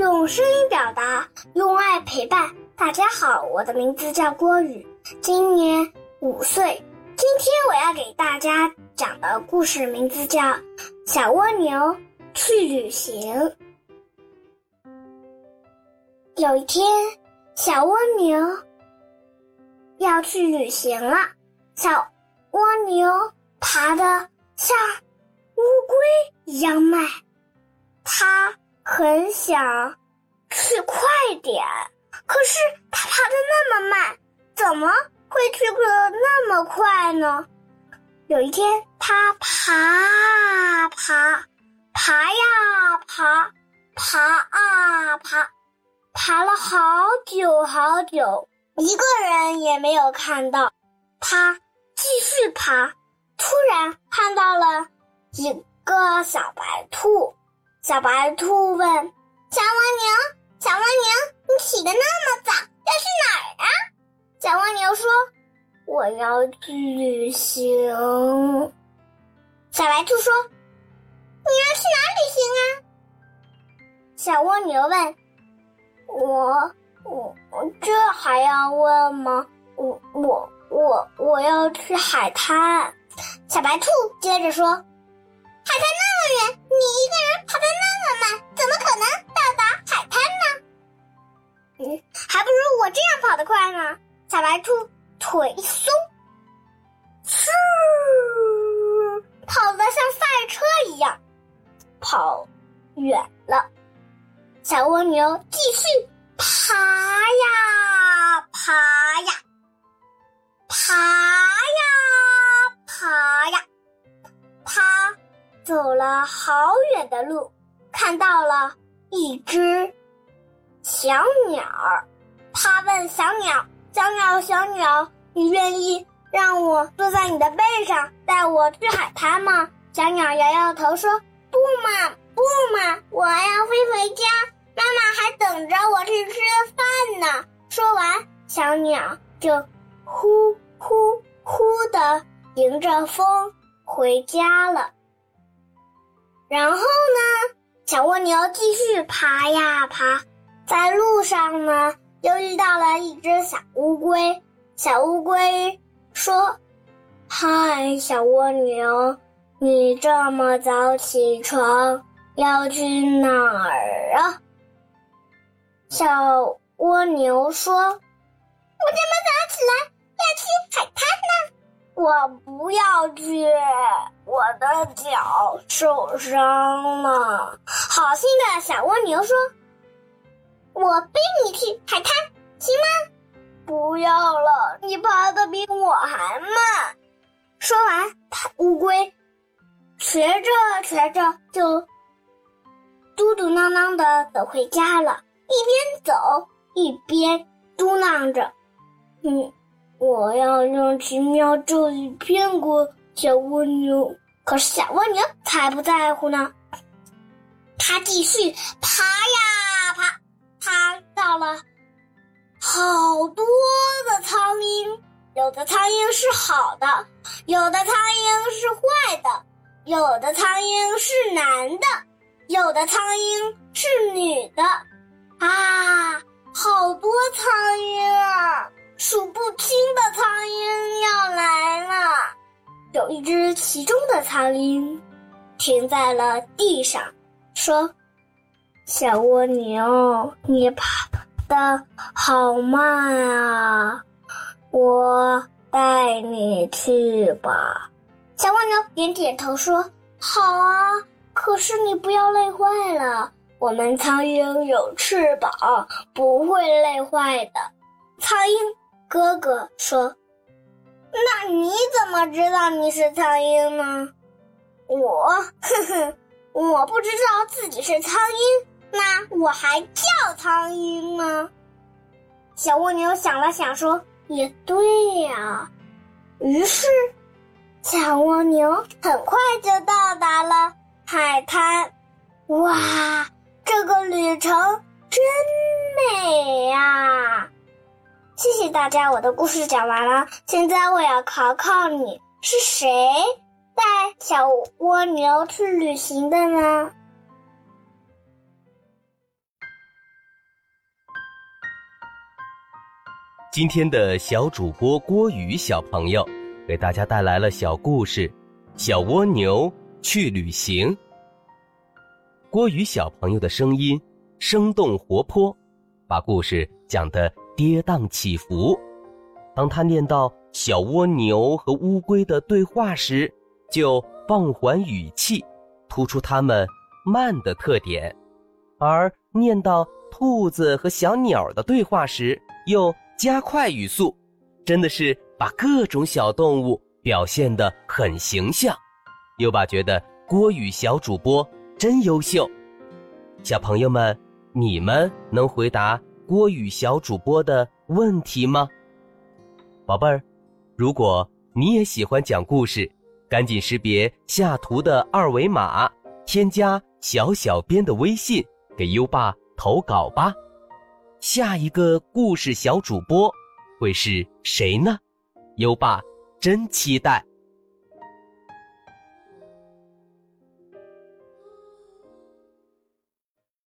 用声音表达，用爱陪伴。大家好，我的名字叫郭宇，今年五岁。今天我要给大家讲的故事名字叫《小蜗牛去旅行》。有一天，小蜗牛要去旅行了。小蜗牛爬的像乌龟一样慢，它很想去快点，可是它爬的那么慢，怎么会去的那么快呢？有一天，它爬爬爬呀爬，爬啊爬，爬了好久好久，一个人也没有看到。它继续爬，突然看到了一个小白兔。小白兔问：“小蜗牛，小蜗牛，你起得那么早，要去哪儿啊？”小蜗牛说：“我要去旅行。”小白兔说：“你要去哪旅行啊？”小蜗牛问：“我，我，这还要问吗？我，我。”我我要去海滩，小白兔接着说：“海滩那么远，腿一松，哧，跑得像赛车一样，跑远了。小蜗牛继续爬呀爬呀。爬呀爬呀，它走了好远的路，看到了一只小鸟儿。它问小鸟：“小鸟，小鸟，你愿意让我坐在你的背上，带我去海滩吗？”小鸟摇摇头说：“不嘛，不嘛，我要飞回家，妈妈还等着我去吃饭呢。”说完，小鸟就呼。呼呼的迎着风回家了。然后呢，小蜗牛继续爬呀爬，在路上呢，又遇到了一只小乌龟。小乌龟说：“嗨，小蜗牛，你这么早起床，要去哪儿啊？”小蜗牛说：“我这么早起来。”要去海滩呢，我不要去，我的脚受伤了。好心的小蜗牛说：“我背你去海滩，？”要了，你爬的比我还慢。说完，它乌龟学着学着就嘟嘟囔囔的走回家了，一边走一边嘟囔着：“嗯。”我要用奇妙咒语骗过小蜗牛，可是小蜗牛才不在乎呢。它继续爬呀爬，爬到了好多的苍蝇，有的苍蝇是好的，有的苍蝇是坏的，有的苍蝇是男的，有的苍蝇是女的，啊，好多苍蝇啊！数不清的苍蝇要来了，有一只其中的苍蝇停在了地上，说：“小蜗牛，你爬的好慢啊，我带你去吧。”小蜗牛点点头说：“好啊，可是你不要累坏了，我们苍蝇有翅膀，不会累坏的。”苍蝇。哥哥说：“那你怎么知道你是苍蝇呢？”我，哼哼，我不知道自己是苍蝇，那我还叫苍蝇吗？小蜗牛想了想，说：“也对呀。”于是，小蜗牛很快就到达了海滩。哇，这个旅程真美呀！谢谢大家，我的故事讲完了。现在我要考考你，是谁带小蜗牛去旅行的呢？今天的小主播郭宇小朋友给大家带来了小故事《小蜗牛去旅行》。郭宇小朋友的声音生动活泼，把故事讲得跌宕起伏。当他念到小蜗牛和乌龟的对话时，就放缓语气，突出它们慢的特点；而念到兔子和小鸟的对话时，又加快语速，真的是把各种小动物表现得很形象。优爸觉得郭宇小主播真优秀。小朋友们，你们能回答郭宇小主播的问题吗？宝贝儿，如果你也喜欢讲故事，赶紧识别下图的二维码，添加小小编的微信，给优爸投稿吧。下一个故事小主播会是谁呢？优爸真期待。